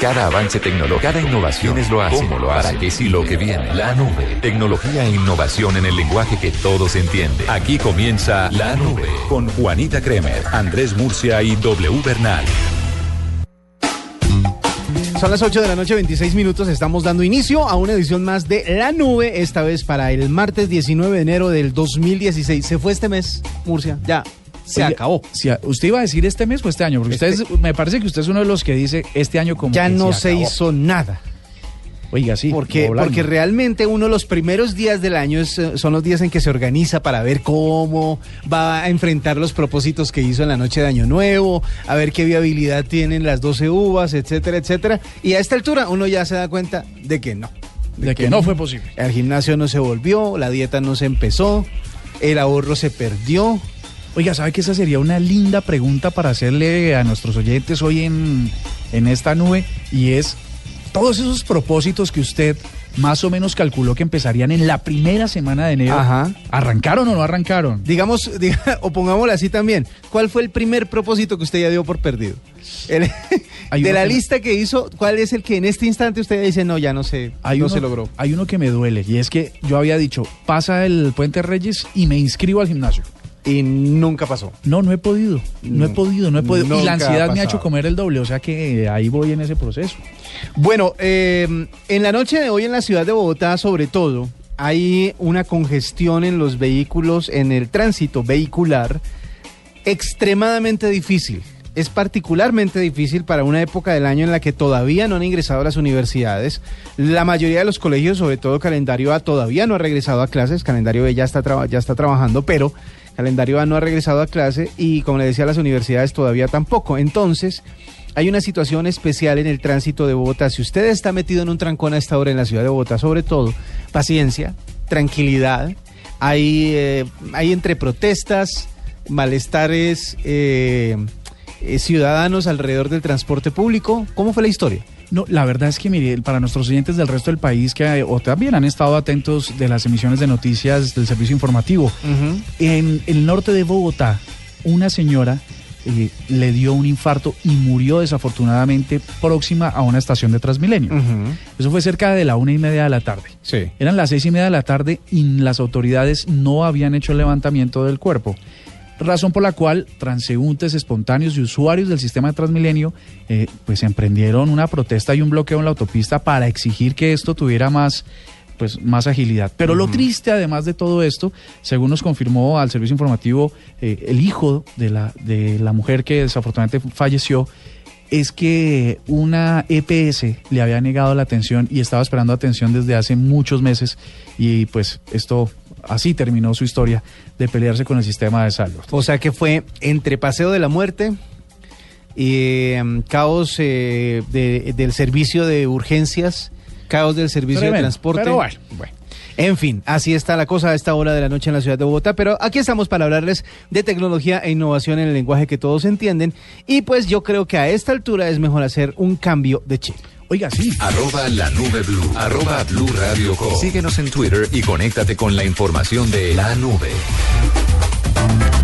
Cada avance tecnológico, cada innovación es lo hace. ¿Cómo lo hace? ¿Para qué sí lo que viene? La nube. Tecnología e innovación en el lenguaje que todos entienden. Aquí comienza La Nube con Juanita Kremer, Andrés Murcia y W Bernal. Son las 8 de la noche, 26 minutos. Estamos dando inicio a una edición más de La Nube, esta vez para el martes 19 de enero del 2016. Se fue este mes, Murcia. Ya, se Oye, acabó. si a- ¿Usted iba a decir este mes o este año? Porque Este- usted es- me parece que usted es uno de los que dice este año como Ya que no se hizo nada. Oiga, sí. Porque, porque realmente uno de los primeros días del año es, eh, son los días en que se organiza para ver cómo va a enfrentar los propósitos que hizo en la noche de Año Nuevo, a ver qué viabilidad tienen las 12 uvas, etcétera, etcétera. Y a esta altura uno ya se da cuenta de que no. de que no fue posible. El gimnasio no se volvió, la dieta no se empezó, el ahorro se perdió. Oiga, ¿sabe que esa sería una linda pregunta para hacerle a nuestros oyentes hoy en, en esta nube? Y es, todos esos propósitos que usted más o menos calculó que empezarían en la primera semana de enero, Ajá. ¿arrancaron o no arrancaron? Digamos, diga- o pongámoslo así también, ¿cuál fue el primer propósito que usted ya dio por perdido? El- de la que- lista que hizo, ¿cuál es el que en este instante usted dice, no, ya no sé, Hay no uno, se logró? Hay uno que me duele y es que yo había dicho, pasa el Puente Reyes y me inscribo al gimnasio. Y nunca pasó. No, no he podido, no he No, podido, no he podido. Y la ha ansiedad me ha hecho comer el doble, o sea que ahí voy en ese proceso. Bueno, eh, en la noche de hoy en la ciudad de Bogotá, sobre todo, hay una congestión en los vehículos, en el tránsito vehicular, extremadamente difícil. Es particularmente difícil para una época del año en la que todavía no han ingresado a las universidades. La mayoría de los colegios, sobre todo calendario A, todavía no ha regresado a clases. Calendario B ya está, ya está trabajando, pero calendario A no ha regresado a clase y, como le decía, las universidades todavía tampoco. Entonces, hay una situación especial en el tránsito de Bogotá. Si usted está metido en un trancón a esta hora en la ciudad de Bogotá, sobre todo, paciencia, tranquilidad. Hay, eh, hay entre protestas, malestares eh, eh, ciudadanos alrededor del transporte público. ¿Cómo fue la historia? No, la verdad es que, mire, para nuestros oyentes del resto del país que eh, o también han estado atentos de las emisiones de noticias del servicio informativo, en el norte de Bogotá, una señora eh, le dio un infarto y murió desafortunadamente próxima a una estación de Transmilenio. Eso fue cerca de la una y media de la tarde. Sí. Eran las seis y media de la tarde y las autoridades no habían hecho el levantamiento del cuerpo. Razón por la cual transeúntes espontáneos y usuarios del sistema de Transmilenio eh, pues emprendieron una protesta y un bloqueo en la autopista para exigir que esto tuviera más pues más agilidad. Pero lo triste además de todo esto, según nos confirmó al servicio informativo eh, el hijo de la, de la mujer que desafortunadamente falleció, es que una EPS le había negado la atención y estaba esperando atención desde hace muchos meses y pues esto así terminó su historia de pelearse con el sistema de salud. O sea que fue entre Paseo de la Muerte y em, caos eh, de- del servicio de urgencias, caos del servicio de transporte. pero bueno, bueno. En fin, así está la cosa a esta hora de la noche en la ciudad de Bogotá, pero aquí estamos para hablarles de tecnología e innovación en el lenguaje que todos entienden y pues yo creo que a esta altura es mejor hacer un cambio de chip. Oiga, sí. Arroba la nube blue. Arroba blue radio com. Síguenos en Twitter y conéctate con la información de la nube.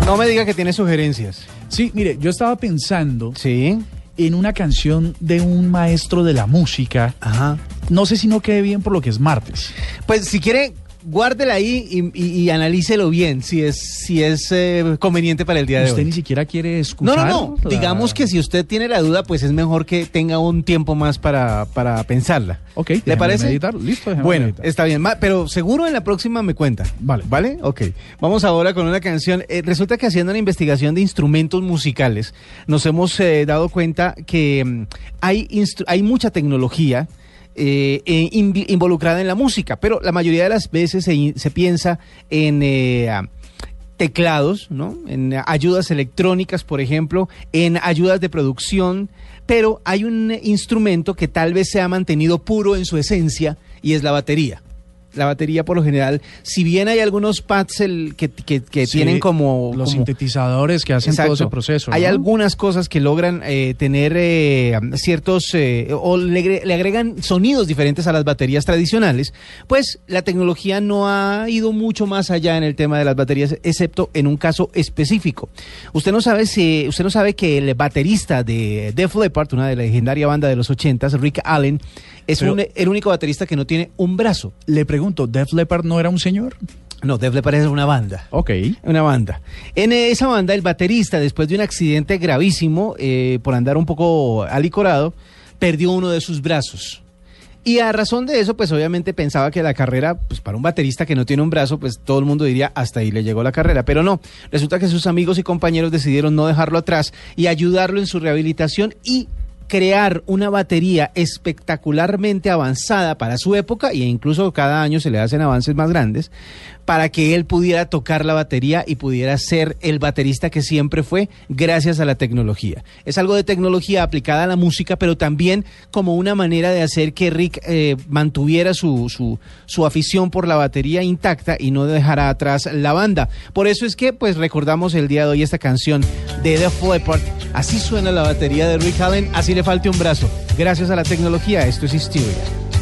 No me diga que tiene sugerencias. Sí, mire, yo estaba pensando Sí. en una canción de un maestro de la música. Ajá. No sé si no quede bien por lo que es martes. Pues si quiere, guárdela ahí y, y- y analícelo bien, si es, si es eh, conveniente para el día de Usted hoy. ni siquiera quiere No, escuchar. no, no. la- Digamos que si usted tiene la duda, pues es mejor que tenga un tiempo más para, para pensarla. Ok, ¿Le parece? meditar. Listo, Bueno, meditar. está bien. Pero seguro en la próxima me cuenta. Vale. ¿Vale? Ok. Vamos ahora con una canción. Eh, resulta que haciendo una investigación de instrumentos musicales, nos hemos eh, dado cuenta que mm, hay, hay mucha tecnología eh, eh, involucrada en la música, pero la mayoría de las veces se, se piensa en... eh, teclados, ¿no? En ayudas electrónicas, por ejemplo, en ayudas de producción, pero hay un instrumento que tal vez se ha mantenido puro en su esencia y es la batería. La batería por lo general, si bien hay algunos pads el, que, que- que Sí, tienen como... los como- sintetizadores que hacen todo ese proceso. Hay ¿no? algunas cosas que logran eh, tener eh, ciertos eh, o le, agre- le agregan sonidos diferentes a las baterías tradicionales. Pues la tecnología no ha ido mucho más allá en el tema de las baterías, excepto en un caso específico. Usted no sabe si usted no sabe que el baterista de Def Leppard, una de la legendaria banda de los 80s, Rick Allen, es un- el único baterista que no tiene un brazo. Le pregunto, ¿Def Leppard no era un señor? No, Def Leppard es una banda. Ok. Una banda. En esa banda, el baterista, después de un accidente gravísimo, eh, por andar un poco alicorado, perdió uno de sus brazos. Y a razón de eso, pues obviamente pensaba que la carrera, pues para un baterista que no tiene un brazo, pues todo el mundo diría, hasta ahí le llegó la carrera. Pero no, resulta que sus amigos y compañeros decidieron no dejarlo atrás y ayudarlo en su rehabilitación y crear una batería espectacularmente avanzada para su época e incluso cada año se le hacen avances más grandes para que él pudiera tocar la batería y pudiera ser el baterista que siempre fue gracias a la tecnología. Es algo de tecnología aplicada a la música, pero también como una manera de hacer que Rick eh, mantuviera su, su, su afición por la batería intacta y no dejara atrás la banda. Por eso es que pues recordamos el día de hoy esta canción de Def Leppard. Así suena la batería de Rick Allen, así le falte un brazo. Gracias a la tecnología, esto es Hysteria.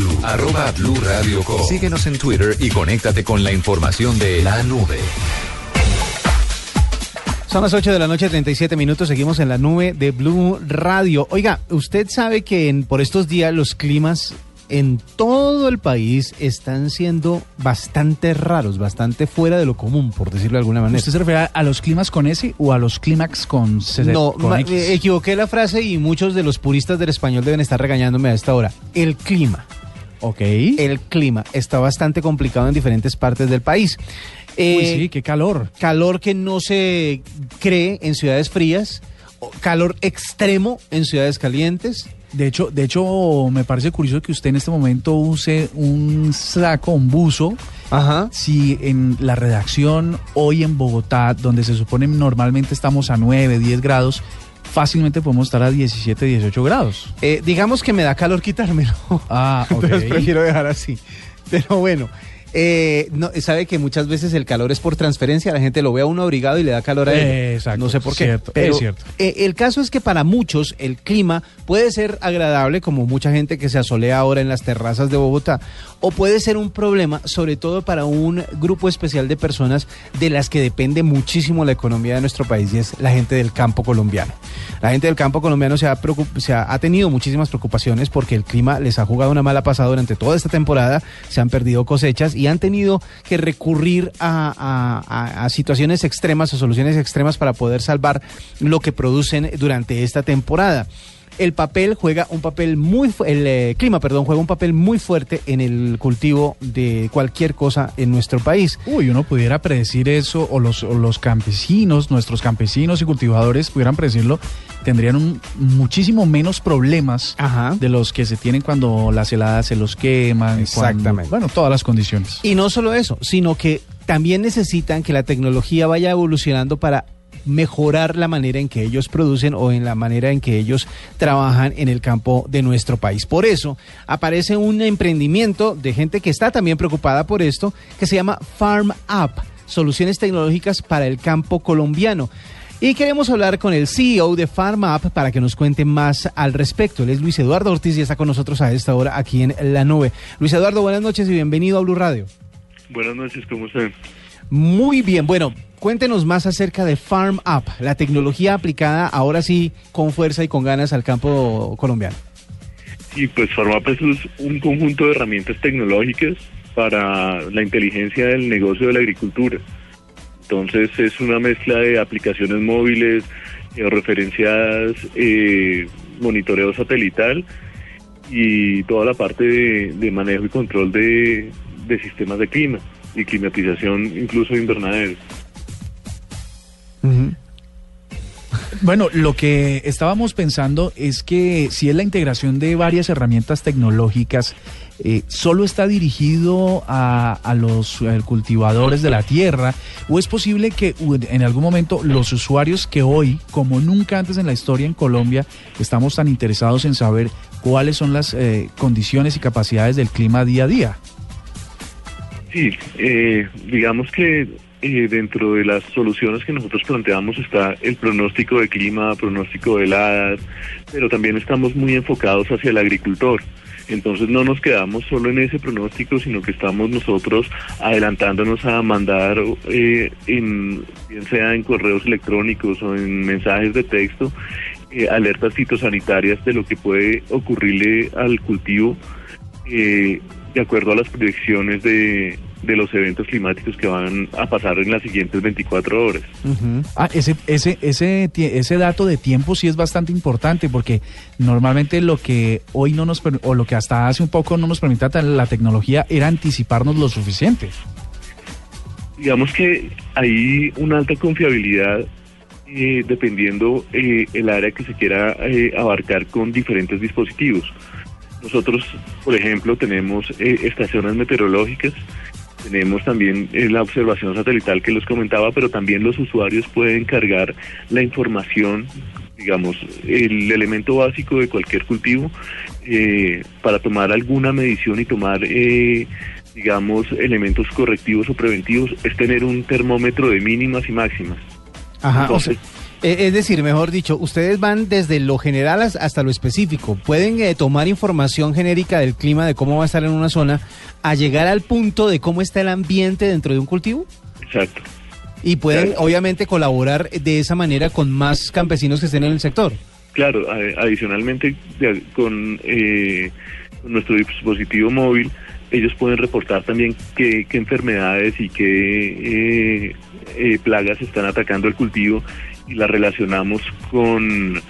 Blue, arroba blue radio com. Síguenos en Twitter y conéctate con la información de la nube. Son las 8 de la noche, 37 minutos. Seguimos en la nube de Blue Radio. Oiga, usted sabe que en, por estos días los climas en todo el país están siendo bastante raros, bastante fuera de lo común, por decirlo de alguna manera. ¿Usted se refiere a los climas con S o a los clímax con C? No, con ma- X? eh, equivoqué la frase y muchos de los puristas del español deben estar regañándome a esta hora. El clima. Ok. El clima está bastante complicado en diferentes partes del país. Eh, Uy, sí, qué calor. calor que no se cree en ciudades frías, calor extremo en ciudades calientes. De hecho, de hecho, me parece curioso que usted en este momento use un saco, un buzo. Ajá. Si en la redacción hoy en Bogotá, donde se supone normalmente estamos a 9, 10 grados, fácilmente podemos estar a 17, 18 grados. Eh, digamos que me da calor quitármelo. Ah, ok. Entonces prefiero dejar así. Pero bueno, eh, no, sabe que muchas veces el calor es por transferencia, la gente lo ve a uno abrigado y le da calor a él. Eh, exacto, no sé por qué. cierto, pero es cierto. eh, el caso es que para muchos el clima puede ser agradable, como mucha gente que se asolea ahora en las terrazas de Bogotá, o puede ser un problema, sobre todo para un grupo especial de personas de las que depende muchísimo la economía de nuestro país y es la gente del campo colombiano. La gente del campo colombiano se ha, preocup- se ha, ha tenido muchísimas preocupaciones porque el clima les ha jugado una mala pasada durante toda esta temporada, se han perdido cosechas y han tenido que recurrir a, a- a- a situaciones extremas o soluciones extremas para poder salvar lo que producen durante esta temporada. El papel juega un papel muy el eh, clima, perdón, juega un papel muy fuerte en el cultivo de cualquier cosa en nuestro país. Uy, uno pudiera predecir eso, o los, o los campesinos, nuestros campesinos y cultivadores pudieran predecirlo, tendrían un, muchísimo menos problemas Ajá. de los que se tienen cuando las heladas se los queman. cuando- Exactamente. bueno, todas las condiciones. Y no solo eso, sino que también necesitan que la tecnología vaya evolucionando para mejorar la manera en que ellos producen o en la manera en que ellos trabajan en el campo de nuestro país. Por eso aparece un emprendimiento de gente que está también preocupada por esto, que se llama Farm Up, soluciones tecnológicas para el campo colombiano. Y queremos hablar con el CEO de Farm Up para que nos cuente más al respecto. Él es Luis Eduardo Ortiz y está con nosotros a esta hora aquí en La Nube. Luis Eduardo, buenas noches y bienvenido a Blue Radio. Buenas noches, ¿cómo están? Muy bien, bueno, cuéntenos más acerca de Farm Up, la tecnología aplicada ahora sí con fuerza y con ganas al campo colombiano. Y pues Farmap es un conjunto de herramientas tecnológicas para la inteligencia del negocio de la agricultura. Entonces es una mezcla de aplicaciones móviles, georreferenciadas, eh, monitoreo satelital y toda la parte de, manejo y control de, de sistemas de clima y climatización incluso Bueno, lo que estábamos pensando es que si es la integración de varias herramientas tecnológicas, eh, ¿solo está dirigido a, a los eh, cultivadores de la tierra? ¿O es posible que en algún momento los usuarios que hoy, como nunca antes en la historia en Colombia, estamos tan interesados en saber cuáles son las eh, condiciones y capacidades del clima día a día? Sí, digamos que eh, dentro de las soluciones que nosotros planteamos está el pronóstico de clima, pronóstico de heladas, pero también estamos muy enfocados hacia el agricultor. Entonces no nos quedamos solo en ese pronóstico, sino que estamos nosotros adelantándonos a mandar, eh, en, bien sea en correos electrónicos o en mensajes de texto, eh, alertas fitosanitarias de lo que puede ocurrirle al cultivo eh, de acuerdo a las proyecciones de, de los eventos climáticos que van a pasar en las siguientes 24 horas. Ah, ese, ese, ese, ese dato de tiempo sí es bastante importante porque normalmente lo que hoy no nos, o lo que hasta hace un poco no nos permitía la tecnología era anticiparnos lo suficiente. Digamos que hay una alta confiabilidad eh, dependiendo eh, el área que se quiera eh, abarcar con diferentes dispositivos. Nosotros, por ejemplo, tenemos eh, estaciones meteorológicas, tenemos también eh, la observación satelital que les comentaba, pero también los usuarios pueden cargar la información, digamos, el elemento básico de cualquier cultivo eh, para tomar alguna medición y tomar, eh, digamos, elementos correctivos o preventivos, es tener un termómetro de mínimas y máximas. Ajá, o sea, Entonces, es decir, mejor dicho, ustedes van desde lo general as- hasta lo específico. Pueden eh, tomar información genérica del clima, de cómo va a estar en una zona, a llegar al punto de cómo está el ambiente dentro de un cultivo. Exacto. Y pueden, obviamente, colaborar de esa manera con más campesinos que estén en el sector. Claro, adicionalmente con, eh, nuestro dispositivo móvil, ellos pueden reportar también qué, qué enfermedades y qué eh, eh, plagas están atacando el cultivo y las relacionamos con,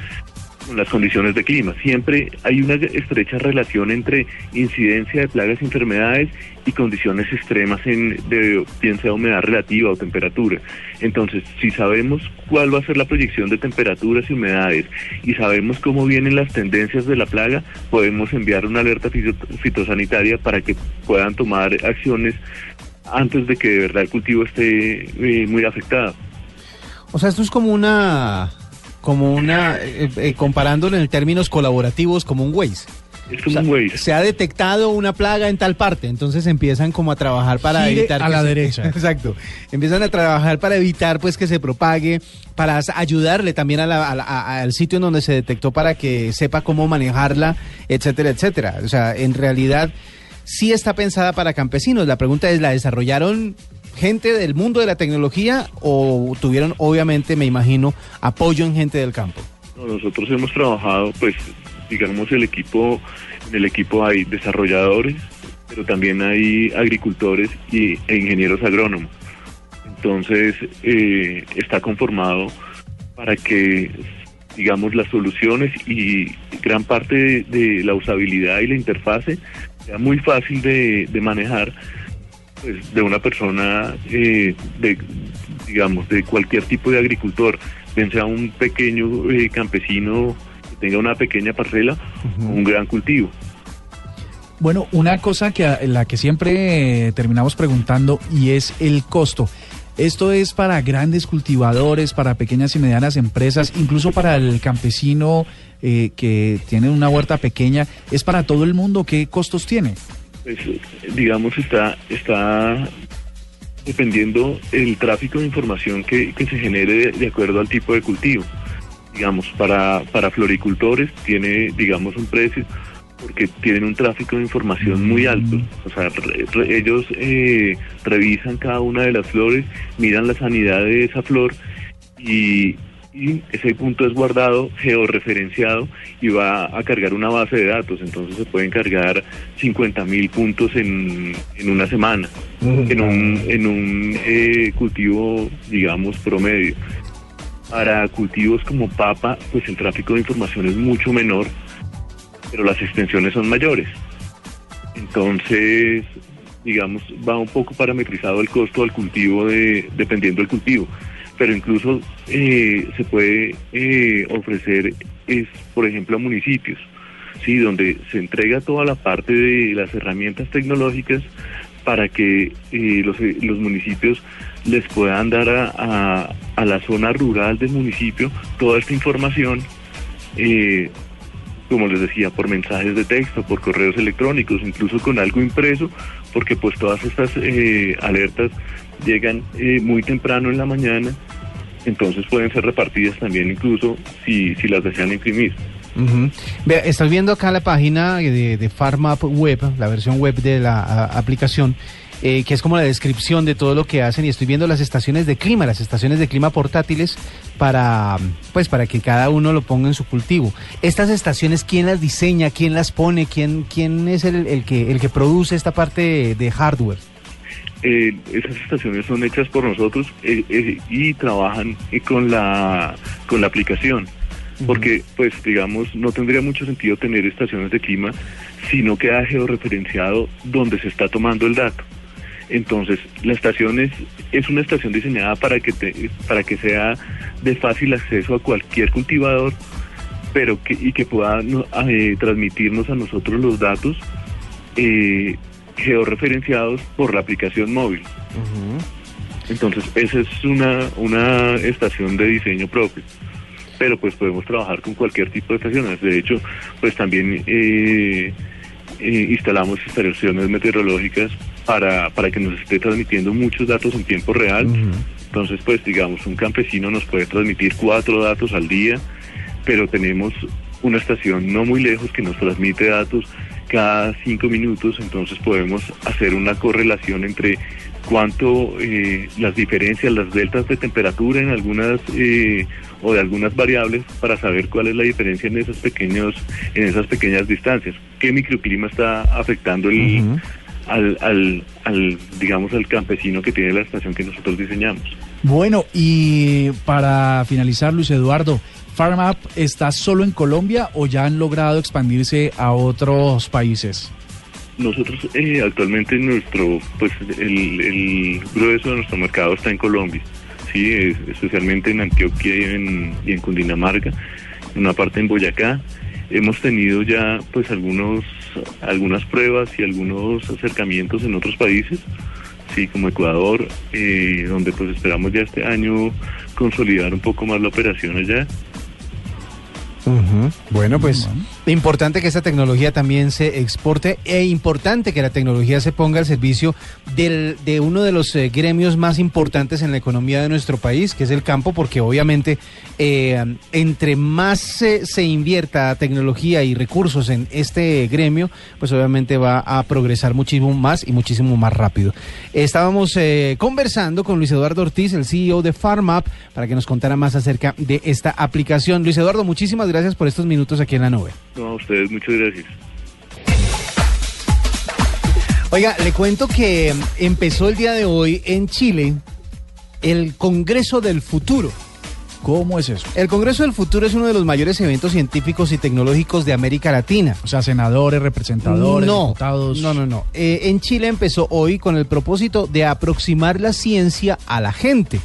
las condiciones de clima. Siempre hay una estrecha relación entre incidencia de plagas y enfermedades y condiciones extremas en de bien sea humedad relativa o temperatura. Entonces, si sabemos cuál va a ser la proyección de temperaturas y humedades y sabemos cómo vienen las tendencias de la plaga, podemos enviar una alerta fito- fitosanitaria para que puedan tomar acciones antes de que de verdad el cultivo esté eh, muy afectado. O sea, esto es como una, como una, eh, eh, comparándolo en términos colaborativos, como un Waze. Es como un Waze. Se ha detectado una plaga en tal parte, entonces empiezan como a trabajar para Gire evitar a que la se- derecha. Exacto. Empiezan a trabajar para evitar pues que se propague, para ayudarle también a la- a la- a- al sitio en donde se detectó para que sepa cómo manejarla, etcétera, etcétera. O sea, en realidad sí está pensada para campesinos. La pregunta es, ¿la desarrollaron gente del mundo de la tecnología o tuvieron obviamente, me imagino, apoyo en gente del campo? No, Nosotros hemos trabajado, pues, digamos, el equipo, en el equipo hay desarrolladores, pero también hay agricultores y, e ingenieros agrónomos. Entonces, eh, está conformado para que, digamos, las soluciones y gran parte de, la usabilidad y la interfase sea muy fácil de manejar pues, de una persona, eh, de, digamos, de cualquier tipo de agricultor, bien sea un pequeño eh, campesino que tenga una pequeña parcela un gran cultivo. Bueno, una cosa que la que siempre eh, terminamos preguntando y es el costo. Esto es para grandes cultivadores, para pequeñas y medianas empresas, incluso para el campesino eh, que tiene una huerta pequeña. ¿Es para todo el mundo? ¿Qué costos tiene? Pues, digamos, está, está dependiendo el tráfico de información que, que se genere de, de acuerdo al tipo de cultivo. Digamos, para, para floricultores tiene, digamos, un precio porque tienen un tráfico de información muy alto. O sea, re- re- ellos eh, revisan cada una de las flores, miran la sanidad de esa flor y, y ese punto es guardado, georreferenciado y va a cargar una base de datos. Entonces se pueden cargar 50 mil puntos en, en una semana, en un, en un eh, cultivo, digamos, promedio. Para cultivos como papa, pues el tráfico de información es mucho menor, pero las extensiones son mayores. Entonces, digamos, va un poco parametrizado el costo del cultivo de, dependiendo del cultivo. Pero incluso eh, se puede eh, ofrecer, es, por ejemplo, a municipios, sí, donde se entrega toda la parte de las herramientas tecnológicas para que eh, los, los municipios les puedan dar a, a- a la zona rural del municipio toda esta información eh, como les decía, por mensajes de texto, por correos electrónicos, incluso con algo impreso, porque pues todas estas eh, alertas llegan eh, muy temprano en la mañana, entonces pueden ser repartidas también incluso si, si las desean imprimir. Ujú. Vea, estás viendo acá la página de, de Web, la versión web de la aplicación, eh, que es como la descripción de todo lo que hacen y estoy viendo las estaciones de clima, las estaciones de clima portátiles para, pues, para que cada uno lo ponga en su cultivo. Estas estaciones, ¿quién las diseña? ¿Quién las pone? ¿Quién, quién es el, el que, el que produce esta parte de hardware? Eh, esas estaciones son hechas por nosotros eh, eh, y trabajan con la con la aplicación. Porque pues digamos no tendría mucho sentido tener estaciones de clima si no queda georreferenciado donde se está tomando el dato. Entonces la estación es, es una estación diseñada para que te- para que sea de fácil acceso a cualquier cultivador pero que y que pueda no, transmitirnos a nosotros los datos eh, georreferenciados por la aplicación móvil. Entonces, esa es una, una estación de diseño propio. Pero pues podemos trabajar con cualquier tipo de estaciones. De hecho, pues también eh, eh, instalamos instalaciones meteorológicas para, para que nos esté transmitiendo muchos datos en tiempo real. Entonces, pues digamos, un campesino nos puede transmitir cuatro datos al día, pero tenemos una estación no muy lejos que nos transmite datos cada cinco minutos, entonces podemos hacer una correlación entre cuánto eh, las diferencias, las deltas de temperatura en algunas eh, o de algunas variables para saber cuál es la diferencia en esos pequeños, en esas pequeñas distancias, qué microclima está afectando el, al, al, al, digamos, al campesino que tiene la estación que nosotros diseñamos. Bueno, y para finalizar, Luis Eduardo, ¿FarmUp está solo en Colombia o ya han logrado expandirse a otros países? Nosotros eh, actualmente nuestro, pues el, grueso de nuestro mercado está en Colombia, sí, es, especialmente en Antioquia y en, y en Cundinamarca, una parte en Boyacá. Hemos tenido ya pues algunos, algunas pruebas y algunos acercamientos en otros países, sí, como Ecuador, eh, donde pues esperamos ya este año consolidar un poco más la operación allá. Ujú. Bueno, pues importante que esta tecnología también se exporte e importante que la tecnología se ponga al servicio del, de uno de los eh, gremios más importantes en la economía de nuestro país, que es el campo, porque obviamente eh, entre más se, invierta tecnología y recursos en este gremio, pues obviamente va a progresar muchísimo más y muchísimo más rápido. Estábamos eh, conversando con Luis Eduardo Ortiz, el CEO de FarmUp, para que nos contara más acerca de esta aplicación. Luis Eduardo, muchísimas gracias por estos minutos aquí en la nube. No, a ustedes muchas gracias. Oiga, le cuento que empezó el día de hoy en Chile el Congreso del Futuro. ¿Cómo es eso? El Congreso del Futuro es uno de los mayores eventos científicos y tecnológicos de América Latina. O sea, senadores, representadores, no, diputados. No, no, no. Eh, en Chile empezó hoy con el propósito de aproximar la ciencia a la gente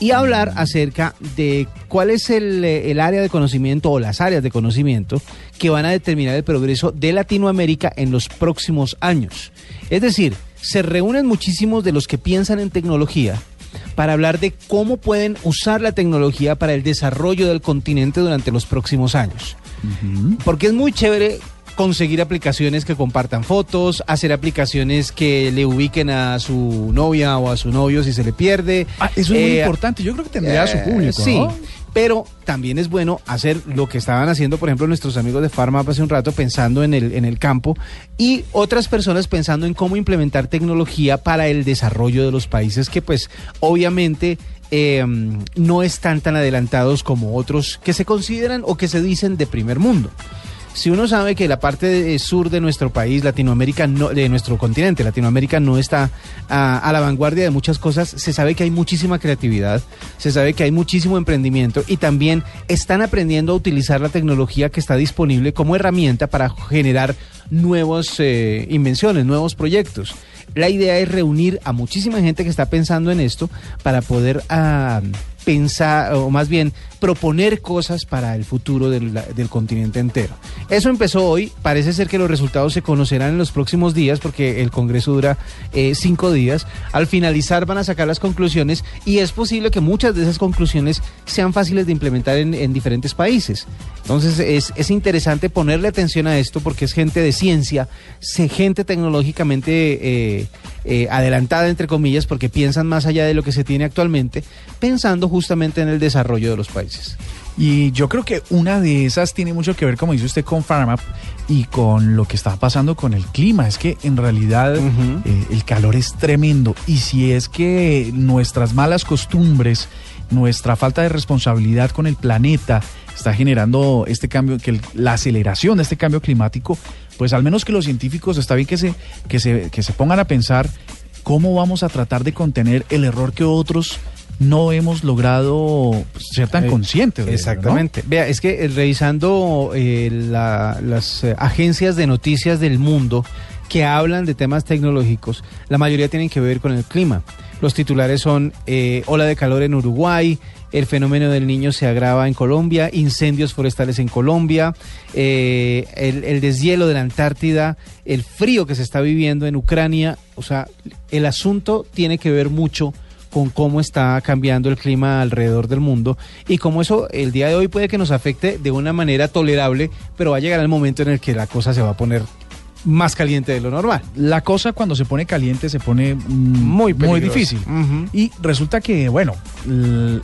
y hablar acerca de cuál es el, eh, el, área de conocimiento o las áreas de conocimiento que van a determinar el progreso de Latinoamérica en los próximos años. Es decir, se reúnen muchísimos de los que piensan en tecnología para hablar de cómo pueden usar la tecnología para el desarrollo del continente durante los próximos años. Uh -huh. Porque es muy chévere conseguir aplicaciones que compartan fotos, hacer aplicaciones que le ubiquen a su novia o a su novio si se le pierde. Ah, eso es eh, muy importante. Yo creo que tendría eh, a su público. Sí. ¿no? Pero también es bueno hacer lo que estaban haciendo, por ejemplo, nuestros amigos de Pharma hace un rato pensando en el, en el campo y otras personas pensando en cómo implementar tecnología para el desarrollo de los países que pues obviamente eh, no están tan adelantados como otros que se consideran o que se dicen de primer mundo si uno sabe que la parte de sur de nuestro país, Latinoamérica, no, de nuestro continente, Latinoamérica no está a, a, la vanguardia de muchas cosas, se sabe que hay muchísima creatividad, se sabe que hay muchísimo emprendimiento y también están aprendiendo a utilizar la tecnología que está disponible como herramienta para generar nuevas eh, invenciones, nuevos proyectos. La idea es reunir a muchísima gente que está pensando en esto para poder uh, pensar, o más bien proponer cosas para el futuro del, del, continente entero. Eso empezó hoy, parece ser que los resultados se conocerán en los próximos días porque el Congreso dura eh, cinco días. Al finalizar van a sacar las conclusiones y es posible que muchas de esas conclusiones sean fáciles de implementar en, en diferentes países. Entonces es, es, interesante ponerle atención a esto porque es gente de ciencia, gente tecnológicamente eh, eh, adelantada, entre comillas, porque piensan más allá de lo que se tiene actualmente, pensando justamente en el desarrollo de los países. Y yo creo que una de esas tiene mucho que ver, como dice usted, con PharmUp y con lo que está pasando con el clima. Es que en realidad uh -huh. eh, el calor es tremendo. Y si es que nuestras malas costumbres, nuestra falta de responsabilidad con el planeta está generando este cambio, que el, la aceleración de este cambio climático, pues al menos que los científicos está bien que se, que se, que se pongan a pensar cómo vamos a tratar de contener el error que otros no hemos logrado ser tan eh, conscientes. De exactamente. Ello, ¿no? Vea, es que eh, revisando eh, la, las eh, agencias de noticias del mundo que hablan de temas tecnológicos, la mayoría tienen que ver con el clima. Los titulares son ola de calor en Uruguay, el fenómeno del niño se agrava en Colombia, incendios forestales en Colombia, eh, el, el, deshielo de la Antártida, el frío que se está viviendo en Ucrania. O sea, el asunto tiene que ver mucho con cómo está cambiando el clima alrededor del mundo y cómo eso el día de hoy puede que nos afecte de una manera tolerable, pero va a llegar el momento en el que la cosa se va a poner más caliente de lo normal. La cosa cuando se pone caliente se pone mm, Muy muy difícil. Y resulta que, bueno,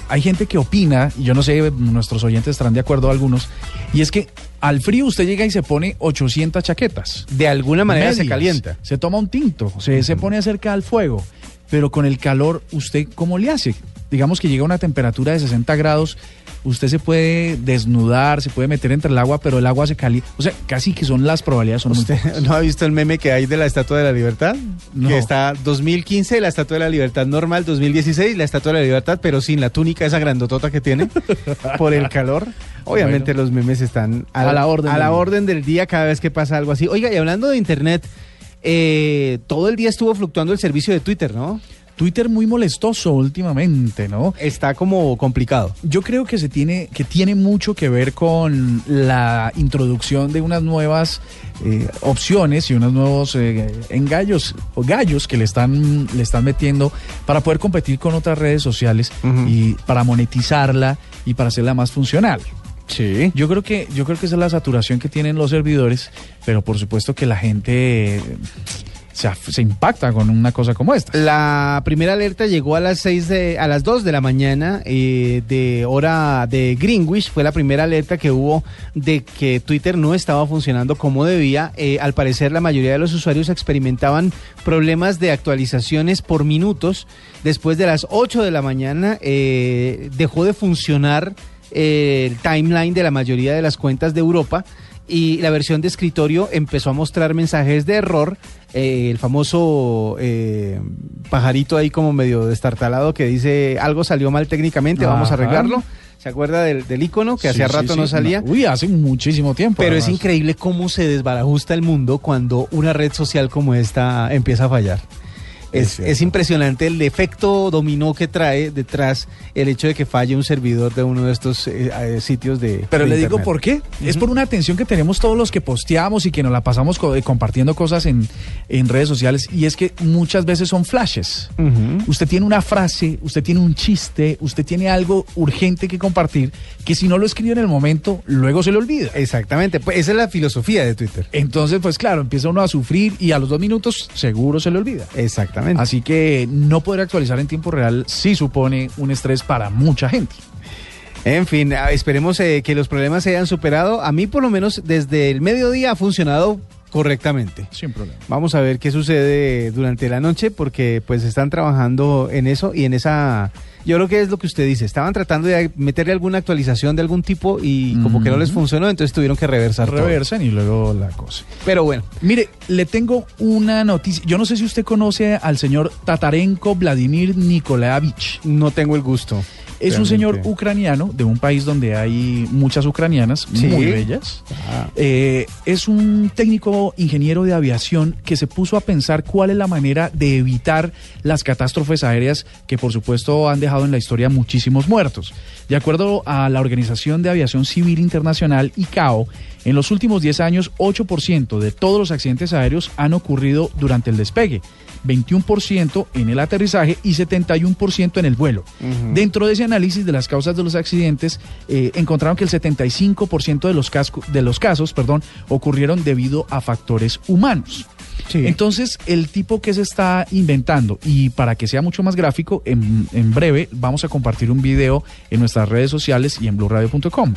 hay gente que opina, y yo no sé, nuestros oyentes estarán de acuerdo algunos, y es que al frío usted llega y se pone 800 chaquetas. De alguna manera se calienta. Se toma un tinto, se, se pone cerca al fuego, pero con el calor, ¿usted cómo le hace? Digamos que llega a una temperatura de 60 grados, usted se puede desnudar, se puede meter entre el agua, pero el agua se calienta. O sea, casi que son las probabilidades son ¿Usted no ha visto el meme que hay de la Estatua de la Libertad? No. Que está 2015, la Estatua de la Libertad normal, 2016, la Estatua de la Libertad, pero sin la túnica esa grandotota que tiene por el calor. Obviamente Bueno. los memes están A la orden a la orden del día cada vez que pasa algo así. Oiga, y hablando de Internet, eh, todo el día estuvo fluctuando el servicio de Twitter, ¿no? Twitter muy molestoso últimamente, ¿no? Está como complicado. Yo creo que se tiene que tiene mucho que ver con la introducción de unas nuevas eh, opciones y unos nuevos eh, engallos o gallos que le están le están metiendo para poder competir con otras redes sociales y para monetizarla y para hacerla más funcional. Sí. Yo creo que yo creo que esa es la saturación que tienen los servidores, pero por supuesto que la gente eh, se, se impacta con una cosa como esta. La primera alerta llegó a las seis de, a las 2 de la mañana eh, de hora de Greenwich. Fue la primera alerta que hubo de que Twitter no estaba funcionando como debía. Eh, al parecer la mayoría de los usuarios experimentaban problemas de actualizaciones por minutos. Después de las 8 de la mañana eh, dejó de funcionar eh, el timeline de la mayoría de las cuentas de Europa y la versión de escritorio empezó a mostrar mensajes de error. eh, el famoso eh, pajarito ahí como medio destartalado que dice algo salió mal técnicamente, vamos a arreglarlo. ¿Se acuerda del, del icono que Sí, hacía rato sí. no salía? Uy, hace muchísimo tiempo. Pero es increíble cómo se desbarajusta el mundo cuando una red social como esta empieza a fallar. Es Es, impresionante el efecto dominó que trae detrás el hecho de que falle un servidor de uno de estos eh, eh, sitios de. Pero de le digo por qué. Es por una atención que tenemos todos los que posteamos y que nos la pasamos co- eh, compartiendo cosas en, en redes sociales. Y es que muchas veces son flashes. Usted tiene una frase, usted tiene un chiste, usted tiene algo urgente que compartir que si no lo escribe en el momento, luego se le olvida. Exactamente, pues esa es la filosofía de Twitter. Entonces, pues claro, empieza uno a sufrir y a los dos minutos seguro se le olvida. Exactamente. Así que no poder actualizar en tiempo real sí supone un estrés para mucha gente. En fin, ah, esperemos eh, que los problemas se hayan superado. A mí por lo menos desde el mediodía ha funcionado correctamente. Sin problema. Vamos a ver qué sucede durante la noche porque pues están trabajando en eso y en esa... Yo creo que es lo que usted dice. Estaban tratando de meterle alguna actualización de algún tipo y como que no les funcionó, entonces tuvieron que reversar todo. Reversan y luego la cosa. Pero bueno, Mire, le tengo una noticia. Yo no sé si usted conoce al señor Tatarenko Vladimir Nikolaevich. no tengo el gusto. Es un señor ucraniano de un país donde hay muchas ucranianas Sí. muy bellas. Ah. Eh, es un técnico ingeniero de aviación que se puso a pensar cuál es la manera de evitar las catástrofes aéreas que por supuesto han dejado en la historia muchísimos muertos. De acuerdo a la Organización de Aviación Civil Internacional, ICAO, en los últimos 10 años 8% de todos los accidentes aéreos han ocurrido durante el despegue. 21% en el aterrizaje y 71% en el vuelo. Dentro de ese análisis de las causas de los accidentes, eh, encontraron que el 75% de los, casco- de los casos perdón, ocurrieron debido a factores humanos. Sí. Entonces, el tipo que se está inventando, y para que sea mucho más gráfico, en, en breve vamos a compartir un video en nuestras redes sociales y en blueradio.com.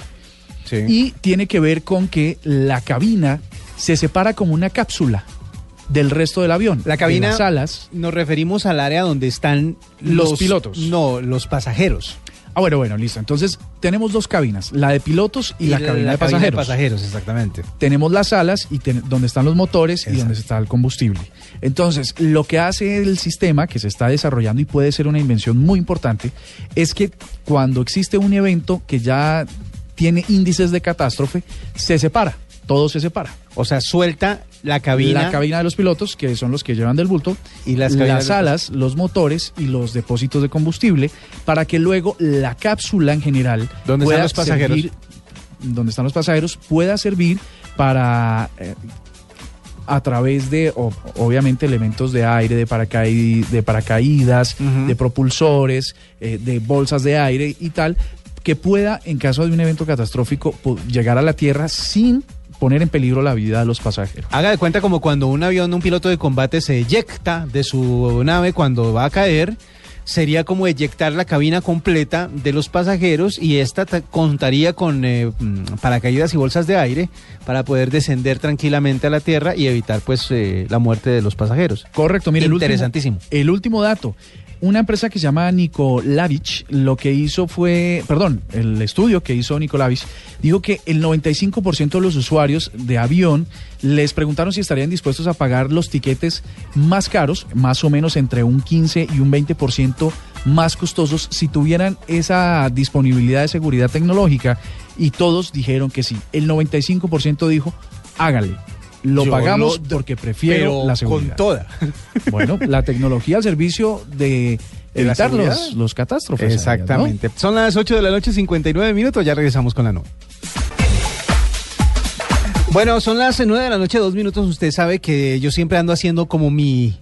Sí. Y tiene que ver con que la cabina se separa como una cápsula del resto del avión. La De cabina- las alas. Nos referimos al área donde están Los pilotos. No, los pasajeros. Ah, bueno, bueno, listo. Entonces, tenemos dos cabinas, la de pilotos y, la, cabina, de, pasajeros. pasajeros, exactamente. Tenemos las alas y ten- donde están los motores y donde está el combustible. Entonces, lo que hace el sistema que se está desarrollando y puede ser una invención muy importante es que cuando existe un evento que ya tiene índices de catástrofe, se separa, todo se separa. O sea, suelta la cabina. La cabina de los pilotos, que son los que llevan del bulto, Y las alas, los motores y los depósitos de combustible, para que luego la cápsula en general ¿Dónde pueda están los pasajeros? servir- donde están los pasajeros, pueda servir para eh, a través de o- obviamente elementos de aire, de, de paracaídas, de propulsores, eh, de bolsas de aire y tal, que pueda, en caso de un evento catastrófico, llegar a la Tierra sin poner en peligro la vida de los pasajeros. Haga de cuenta como cuando un avión, un piloto de combate se eyecta de su nave cuando va a caer, sería como eyectar la cabina completa de los pasajeros y esta ta- contaría con eh, mm, paracaídas y bolsas de aire para poder descender tranquilamente a la tierra y evitar pues eh, la muerte de los pasajeros. Correcto, mire, el último- Interesantísimo. El último dato. Una empresa que se llama Nicolavich lo que hizo fue, perdón, el estudio que hizo Nicolavich dijo que el 95% de los usuarios de avión les preguntaron si estarían dispuestos a pagar los tiquetes más caros, más o menos entre un 15 y un 20% más costosos si tuvieran esa disponibilidad de seguridad tecnológica y todos dijeron que sí. El 95% dijo, hágale. Lo Yo pagamos lo- porque prefiero pero la seguridad. con toda. Bueno, la tecnología al servicio de ¿De la evitar los, los catástrofes. Exactamente. Son las 8 de la noche, 59 minutos. Ya regresamos con la nube. Bueno, son las 9 de la noche, dos minutos. Usted sabe que yo siempre ando haciendo como mi,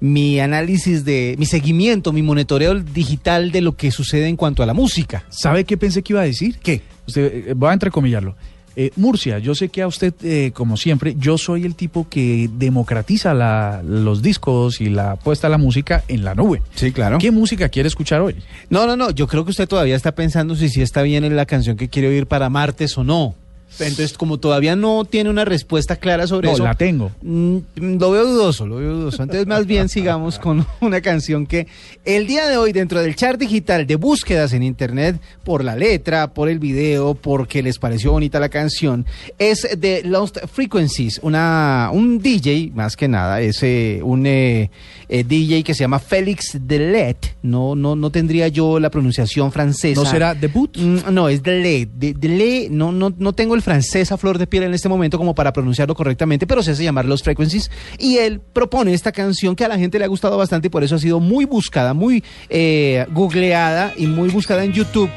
mi análisis de, mi seguimiento, mi monitoreo digital de lo que sucede en cuanto a la música. ¿Sabe qué pensé que iba a decir? ¿Qué? Usted, eh, voy a entrecomillarlo. Eh, Murcia, yo sé que a usted, eh, como siempre, yo soy el tipo que democratiza la- los discos y la puesta a la música en la nube. Sí, claro. ¿Qué música quiere escuchar hoy? No, no, no. Yo creo que usted todavía está pensando si sí está bien en la canción que quiere oír para martes o no. Entonces, como todavía no tiene una respuesta clara sobre No, eso. la tengo. Mm, lo veo dudoso, lo veo dudoso. Entonces, más bien sigamos con una canción que el día de hoy, dentro del chart digital de búsquedas en internet, por la letra, por el video, porque les pareció bonita la canción, es de Lost Frequencies, una, un DJ, más que nada, es eh, un eh, eh, DJ que se llama Félix Delet. No, no, no tendría yo la pronunciación francesa. ¿No será debut? Mm, No, es Delet. De, Delet, no, no, no tengo el francés a flor de piel en este momento como para pronunciarlo correctamente, pero se hace llamar Los Frequencies. Y él propone esta canción que a la gente le ha gustado bastante y por eso ha sido muy buscada, muy eh, googleada y muy buscada en YouTube.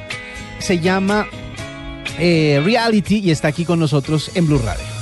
Se llama eh, Reality y está aquí con nosotros en Blue Radio.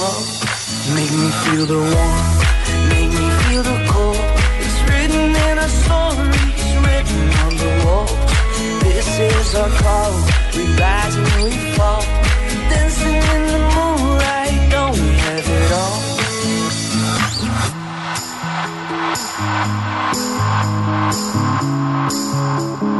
Make. Make me feel the warmth, make me feel the cold. It's written in our stories, written on the wall. This is our call. We rise and we fall. Dancing in the moonlight, don't we have it all? decisions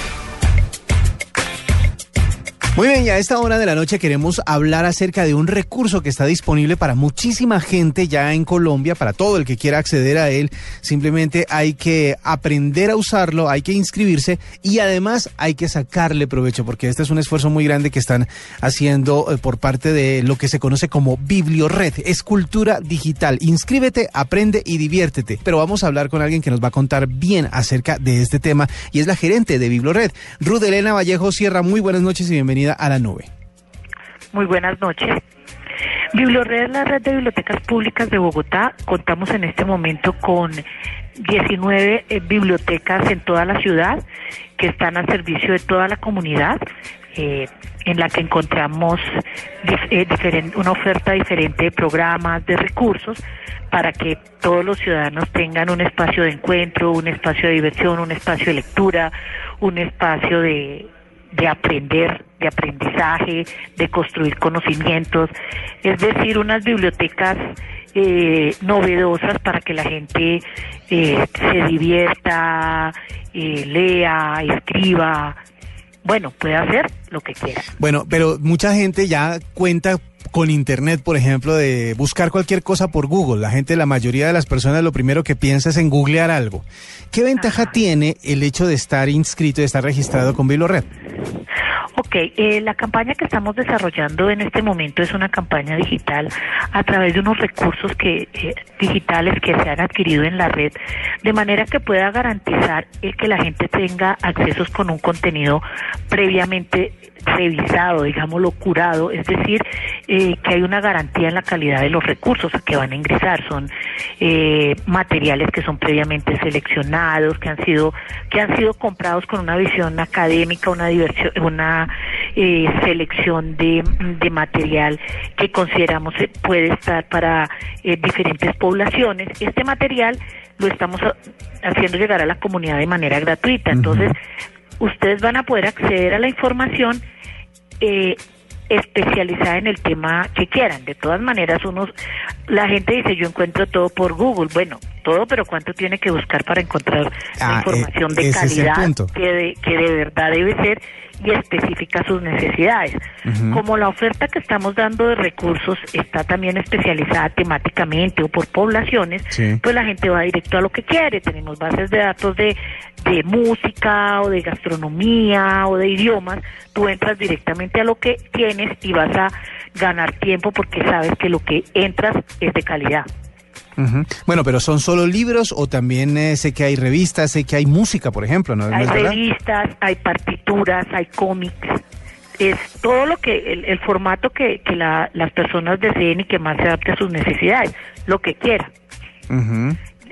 Muy bien, y a esta hora de la noche queremos hablar acerca de un recurso que está disponible para muchísima gente ya en Colombia, para todo el que quiera acceder a él. Simplemente hay que aprender a usarlo, hay que inscribirse y además hay que sacarle provecho, porque este es un esfuerzo muy grande que están haciendo eh, por parte de lo que se conoce como Bibliored, es cultura digital. Inscríbete, aprende y diviértete. Pero vamos a hablar con alguien que nos va a contar bien acerca de este tema y es la gerente de Bibliored, Ruth Elena Vallejo Sierra. Muy buenas noches y bienvenida a la nube. Muy buenas noches. Bibliored es la red de bibliotecas públicas de Bogotá. Contamos en este momento con 19 eh, bibliotecas en toda la ciudad que están al servicio de toda la comunidad. Eh, en la que encontramos eh, una oferta diferente de programas, de recursos, para que todos los ciudadanos tengan un espacio de encuentro, un espacio de diversión, un espacio de lectura, un espacio de, de aprender, de aprendizaje, de construir conocimientos, es decir, unas bibliotecas eh, novedosas para que la gente eh, se divierta, eh, lea, escriba, bueno, puede hacer lo que quiera. Bueno, pero mucha gente ya cuenta con internet, por ejemplo, de buscar cualquier cosa por Google. La gente, la mayoría de las personas lo primero que piensa es en googlear algo. ¿Qué ventaja tiene el hecho de estar inscrito, de estar registrado con BiloRed? Ok, eh, la campaña que estamos desarrollando en este momento es una campaña digital a través de unos recursos que eh, digitales que se han adquirido en la red, de manera que pueda garantizar el que la gente tenga accesos con un contenido previamente revisado, digámoslo curado, es decir, eh, que hay una garantía en la calidad de los recursos que van a ingresar, son eh, materiales que son previamente seleccionados, que han sido que han sido comprados con una visión académica, una diversión, una eh, selección de, de, material que consideramos puede estar para diferentes poblaciones. Este material lo estamos haciendo llegar a la comunidad de manera gratuita, entonces ustedes van a poder acceder a la información eh, especializada en el tema que quieran. De todas maneras, unos, la gente dice, yo encuentro todo por Google. Bueno, todo, pero ¿cuánto tiene que buscar para encontrar ah, información de calidad que que de verdad debe ser y específica sus necesidades. Como la oferta que estamos dando de recursos está también especializada temáticamente o por poblaciones, pues la gente va directo a lo que quiere. Tenemos bases de datos de, de música o de gastronomía o de idiomas. Tú entras directamente a lo que tienes y vas a ganar tiempo porque sabes que lo que entras es de calidad. Bueno, pero ¿son solo libros o también eh, sé que hay revistas, sé que hay música, por ejemplo? ¿no? Hay revistas, hay partituras, hay cómics. Es todo lo que, el, formato que, que las personas deseen y que más se adapte a sus necesidades, lo que quieran.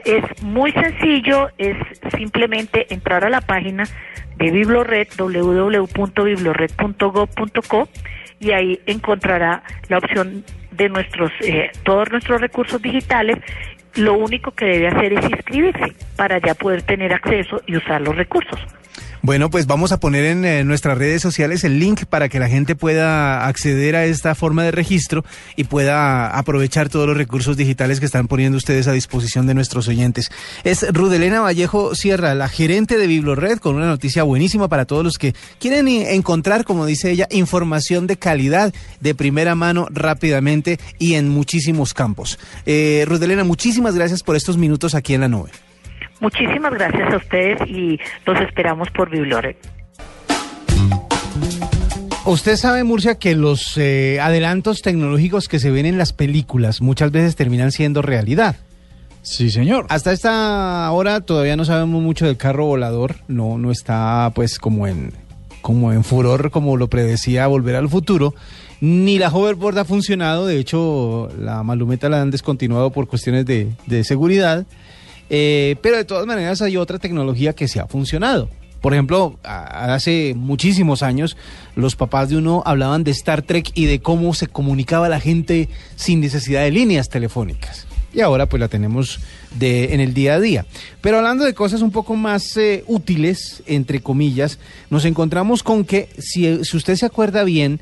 Es muy sencillo, es simplemente entrar a la página de Biblored, www.biblored.gov.co y ahí encontrará la opción de nuestros eh, todos nuestros recursos digitales, lo único que debe hacer es inscribirse para ya poder tener acceso y usar los recursos. Bueno, pues vamos a poner en eh, nuestras redes sociales el link para que la gente pueda acceder a esta forma de registro y pueda aprovechar todos los recursos digitales que están poniendo ustedes a disposición de nuestros oyentes. Es Rudelena Vallejo Sierra, la gerente de Biblored, con una noticia buenísima para todos los que quieren encontrar, como dice ella, información de calidad, de primera mano, rápidamente y en muchísimos campos. Eh, Rudelena, muchísimas gracias por estos minutos aquí en la nube. Muchísimas gracias a ustedes y los esperamos por Biblore. Usted sabe, Murcia, que los eh, adelantos tecnológicos que se ven en las películas muchas veces terminan siendo realidad. Sí, señor. Hasta esta hora todavía no sabemos mucho del carro volador. No, no está pues como en, como en furor, como lo predecía Volver al Futuro. Ni la hoverboard ha funcionado. De hecho, la malumeta la han descontinuado por cuestiones de, de seguridad. Eh, pero de todas maneras hay otra tecnología que se ha funcionado. Por ejemplo, hace muchísimos años los papás de uno hablaban de Star Trek y de cómo se comunicaba la gente sin necesidad de líneas telefónicas. Y ahora pues la tenemos de, en el día a día. Pero hablando de cosas un poco más eh, útiles, entre comillas, nos encontramos con que, si, si usted se acuerda bien,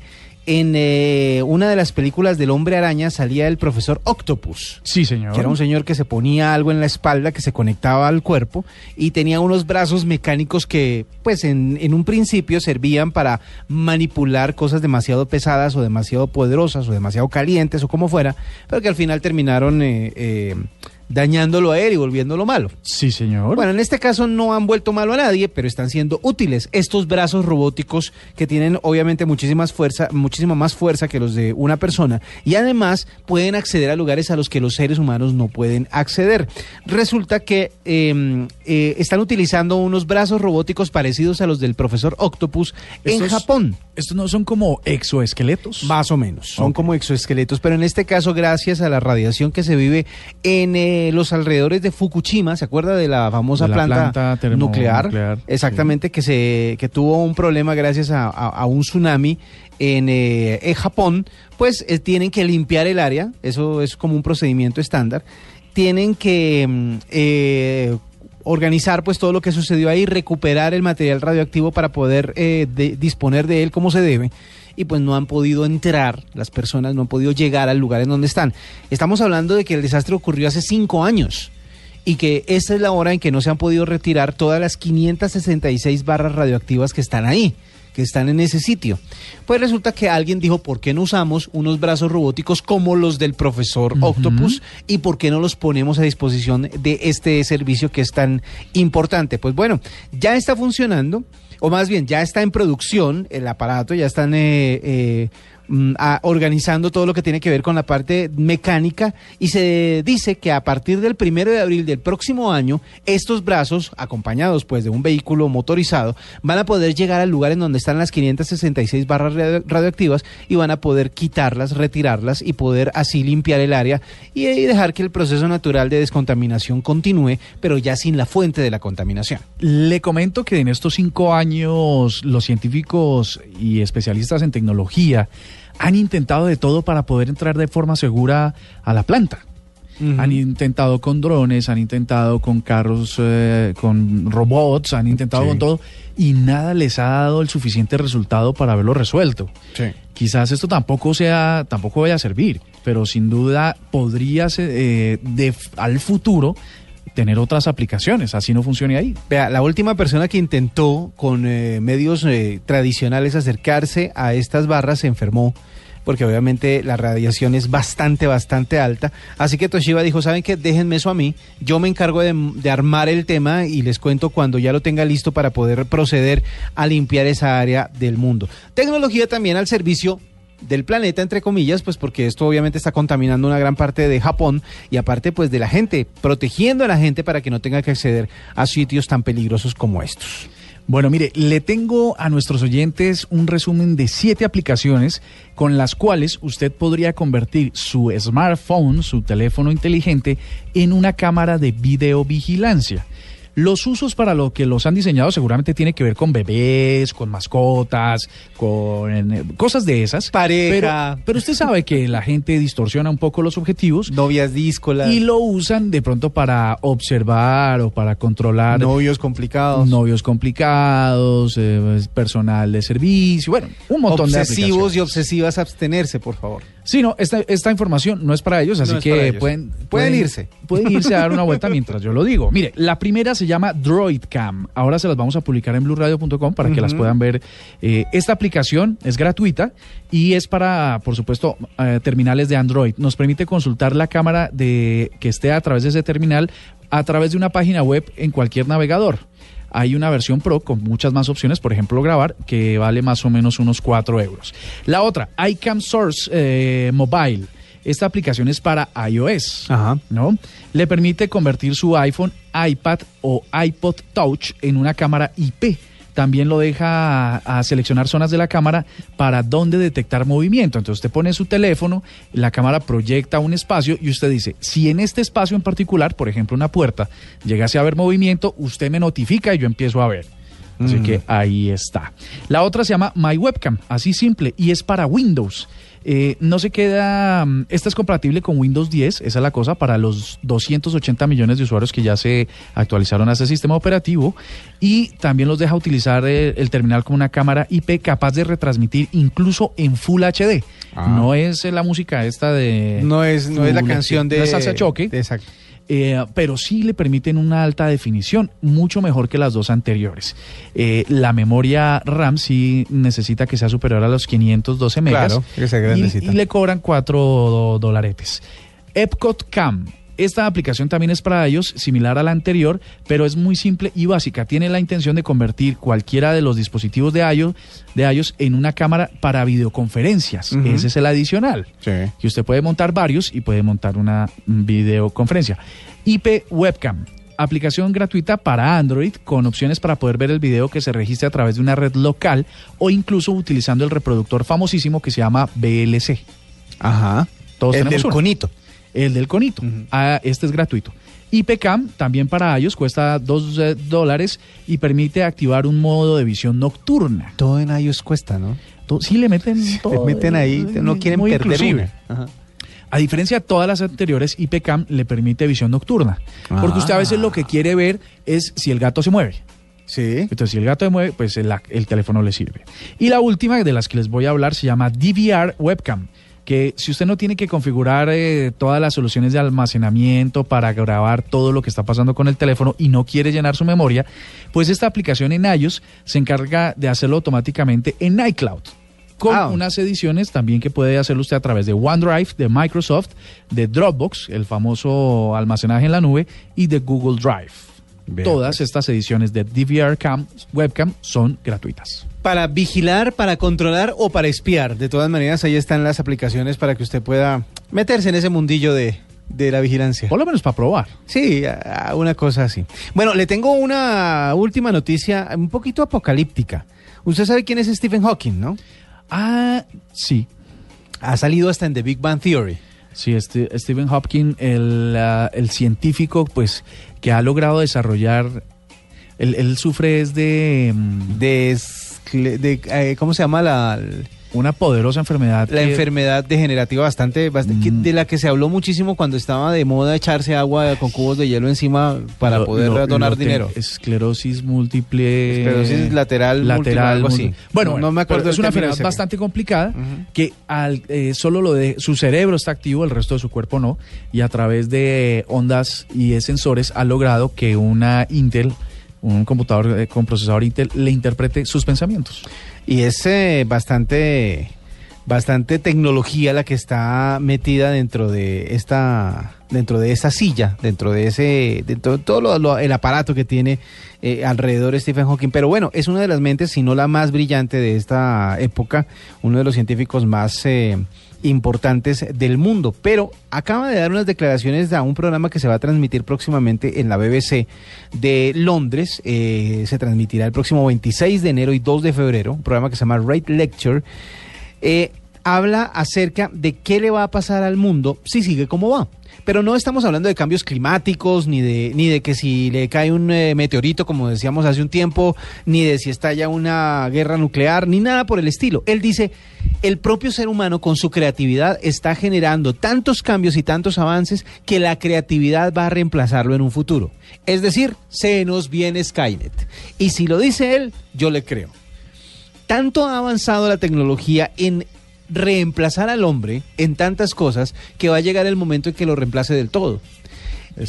En eh, una de las películas del Hombre Araña salía el profesor Octopus. Sí, señor. Que era un señor que se ponía algo en la espalda que se conectaba al cuerpo y tenía unos brazos mecánicos que, pues, en, en un principio servían para manipular cosas demasiado pesadas o demasiado poderosas o demasiado calientes o como fuera, pero que al final terminaron eh, eh, dañándolo a él y volviéndolo malo. Sí, señor. Bueno, en este caso no han vuelto malo a nadie, pero están siendo útiles estos brazos robóticos que tienen obviamente muchísimas fuerza, muchísima más fuerza que los de una persona y además pueden acceder a lugares a los que los seres humanos no pueden acceder. Resulta que eh, eh, están utilizando unos brazos robóticos parecidos a los del profesor Octopus en Japón. ¿Estos no son como exoesqueletos? Más o menos, son como exoesqueletos, pero en este caso gracias a la radiación que se vive en eh, los alrededores de Fukushima, ¿se acuerda de la famosa De la planta, planta nuclear? Exactamente, que se que tuvo un problema gracias a, a- a un tsunami en, eh, en Japón, pues eh, tienen que limpiar el área, eso es como un procedimiento estándar, tienen que mm, eh, organizar pues todo lo que sucedió ahí, recuperar el material radioactivo para poder eh, de- disponer de él como se debe y pues no han podido entrar, las personas no han podido llegar al lugar en donde están. Estamos hablando de que el desastre ocurrió hace cinco años y que esta es la hora en que no se han podido retirar todas las 566 barras radioactivas que están ahí, que están en ese sitio. Pues resulta que alguien dijo, ¿por qué no usamos unos brazos robóticos como los del profesor Octopus y por qué no los ponemos a disposición de este servicio que es tan importante? Pues bueno, ya está funcionando, o más bien ya está en producción el aparato, ya están... eh, eh, mm, organizando todo lo que tiene que ver con la parte mecánica y se dice que a partir del primero de abril del próximo año estos brazos acompañados pues de un vehículo motorizado van a poder llegar al lugar en donde están las 566 barras radio- radioactivas y van a poder quitarlas, retirarlas y poder así limpiar el área y, y dejar que el proceso natural de descontaminación continúe pero ya sin la fuente de la contaminación. Le comento que en estos cinco años los científicos y especialistas en tecnología han intentado de todo para poder entrar de forma segura a la planta. Han intentado con drones, han intentado con carros, eh, con robots, han intentado Sí. con todo y nada les ha dado el suficiente resultado para haberlo resuelto. Quizás esto tampoco sea, tampoco vaya a servir, pero sin duda podría ser, eh, de, al futuro tener otras aplicaciones, así no funcione ahí. Vea, la última persona que intentó con eh, medios eh, tradicionales acercarse a estas barras se enfermó porque obviamente la radiación es bastante, bastante alta. Así que Toshiba dijo, ¿saben qué? Déjenme eso a mí. Yo me encargo de, de armar el tema y les cuento cuando ya lo tenga listo para poder proceder a limpiar esa área del mundo. Tecnología también al servicio del planeta, entre comillas, pues porque esto obviamente está contaminando una gran parte de Japón y aparte pues de la gente, protegiendo a la gente para que no tenga que acceder a sitios tan peligrosos como estos. Bueno, mire, le tengo a nuestros oyentes un resumen de siete aplicaciones con las cuales usted podría convertir su smartphone, su teléfono inteligente, en una cámara de videovigilancia. Los usos para lo que los han diseñado seguramente tiene que ver con bebés, con mascotas, con eh, cosas de esas. Pareja. Pero, pero usted sabe que la gente distorsiona un poco los objetivos. Novias díscolas. Y lo usan de pronto para observar o para controlar. Novios complicados. Novios complicados, eh, personal de servicio, bueno, un montón de Obsesivos y obsesivas abstenerse, por favor. Sí, no, esta, esta información no es para ellos, así No que ellos. pueden, Pueden irse. Pueden irse a dar una vuelta mientras yo lo digo. Mire, la primera se llama DroidCam. Ahora se las vamos a publicar en blueradio.com para que las puedan ver. Eh, esta aplicación es gratuita y es para, por supuesto, eh, terminales de Android. Nos permite consultar la cámara de que esté a través de ese terminal a través de una página web en cualquier navegador. Hay una versión Pro con muchas más opciones, por ejemplo, grabar, que vale más o menos unos 4 euros. La otra, iCam Source eh, Mobile. Esta aplicación es para iOS, ¿no? Le permite convertir su iPhone, iPad o iPod Touch en una cámara IP. También lo deja a, a seleccionar zonas de la cámara para dónde detectar movimiento. Entonces usted pone su teléfono, la cámara proyecta un espacio y usted dice, si en este espacio en particular, por ejemplo una puerta, llegase a haber movimiento, usted me notifica y yo empiezo a ver. Así Mm. que ahí está. La otra se llama My Webcam, así simple, y es para Windows. Eh, no se queda, mm, esta es compatible con Windows 10, esa es la cosa, para los 280 millones de usuarios que ya se actualizaron a ese sistema operativo y también los deja utilizar el terminal como una cámara IP capaz de retransmitir incluso en Full HD. Ah. No es la música esta de... No es, no es la canción de, no es salsa choque. de- exacto. Eh, pero sí le permiten una alta definición, mucho mejor que las dos anteriores. Eh, la memoria RAM sí necesita que sea superior a los 512 megas Claro, que sea y, grandecita. y le cobran 4 dolaretes. Epcot Cam. Esta aplicación también es para ellos, similar a la anterior, pero es muy simple y básica. Tiene la intención de convertir cualquiera de los dispositivos de iOS, de iOS en una cámara para videoconferencias. Ese es el adicional Sí. que usted puede montar varios y puede montar una videoconferencia. IP Webcam, aplicación gratuita para Android con opciones para poder ver el video que se registre a través de una red local o incluso utilizando el reproductor famosísimo que se llama VLC. Ajá. Todos el tenemos del uno. conito. El del conito. Ah, este es gratuito. IPCAM, también para iOS, cuesta 2 dólares y permite activar un modo de visión nocturna. Todo en iOS cuesta, ¿no? Sí, le meten todo. Le meten ahí, no quieren perder inclusive. una. Ajá. A diferencia de todas las anteriores, IPCAM le permite visión nocturna. Porque usted a veces lo que quiere ver es si el gato se mueve. Sí. Entonces, si el gato se mueve, pues el, el teléfono le sirve. Y la última de las que les voy a hablar se llama DVR Webcam, que si usted no tiene que configurar eh, todas las soluciones de almacenamiento para grabar todo lo que está pasando con el teléfono y no quiere llenar su memoria, pues esta aplicación en iOS se encarga de hacerlo automáticamente en iCloud. Con Ah. unas ediciones también que puede hacerlo usted a través de OneDrive, de Microsoft, de Dropbox, el famoso almacenaje en la nube, y de Google Drive. Todas estas ediciones de DVR Cam, Webcam son gratuitas. Para vigilar, para controlar o para espiar. De todas maneras, ahí están las aplicaciones para que usted pueda meterse en ese mundillo de, de la vigilancia. Por lo menos para probar. Sí, una cosa así. Bueno, le tengo una última noticia un poquito apocalíptica. Usted sabe quién es Stephen Hawking, ¿no? Ah, sí. Ha salido hasta en The Big Bang Theory. Sí, este, Stephen Hopkins, el, ah, el científico, pues, que ha logrado desarrollar. Él, él sufre es de, mm, De, de, eh, ¿cómo se llama la, una poderosa enfermedad. la que- enfermedad degenerativa bastante, Mm. de la que se habló muchísimo cuando estaba de moda echarse agua con cubos de hielo encima para lo- poder lo- donar lo dinero? Esclerosis múltiple. Esclerosis lateral múltiple, lateral algo así. Bueno, No- no me acuerdo es una enfermedad bastante complicada que al, eh, solo lo de su cerebro está activo, el resto de su cuerpo no, y a través de ondas y de sensores ha logrado que una Intel, un computador eh, con procesador Intel, le interprete sus pensamientos. Y es eh, bastante, bastante tecnología la que está metida dentro de esta, dentro de esa silla, dentro de ese, dentro de todo lo- el aparato que tiene eh, alrededor de Stephen Hawking. Pero bueno, es una de las mentes, si no la más brillante de esta época, uno de los científicos más eh, importantes del mundo. Pero acaba de dar unas declaraciones a un programa que se va a transmitir próximamente en la BBC de Londres. Eh, se transmitirá el próximo 26 de enero y 2 de febrero, un programa que se llama Right Lecture. Eh, habla acerca de qué le va a pasar al mundo si sigue como va. Pero no estamos hablando de cambios climáticos, ni de, ni de que si le cae un eh, meteorito, como decíamos hace un tiempo, ni de si estalla una guerra nuclear, ni nada por el estilo. Él dice, el propio ser humano con su creatividad está generando tantos cambios y tantos avances que la creatividad va a reemplazarlo en un futuro. Es decir, se nos viene Skynet. Y si lo dice él, yo le creo tanto ha avanzado la tecnología en reemplazar al hombre en tantas cosas que va a llegar el momento en que lo reemplace del todo.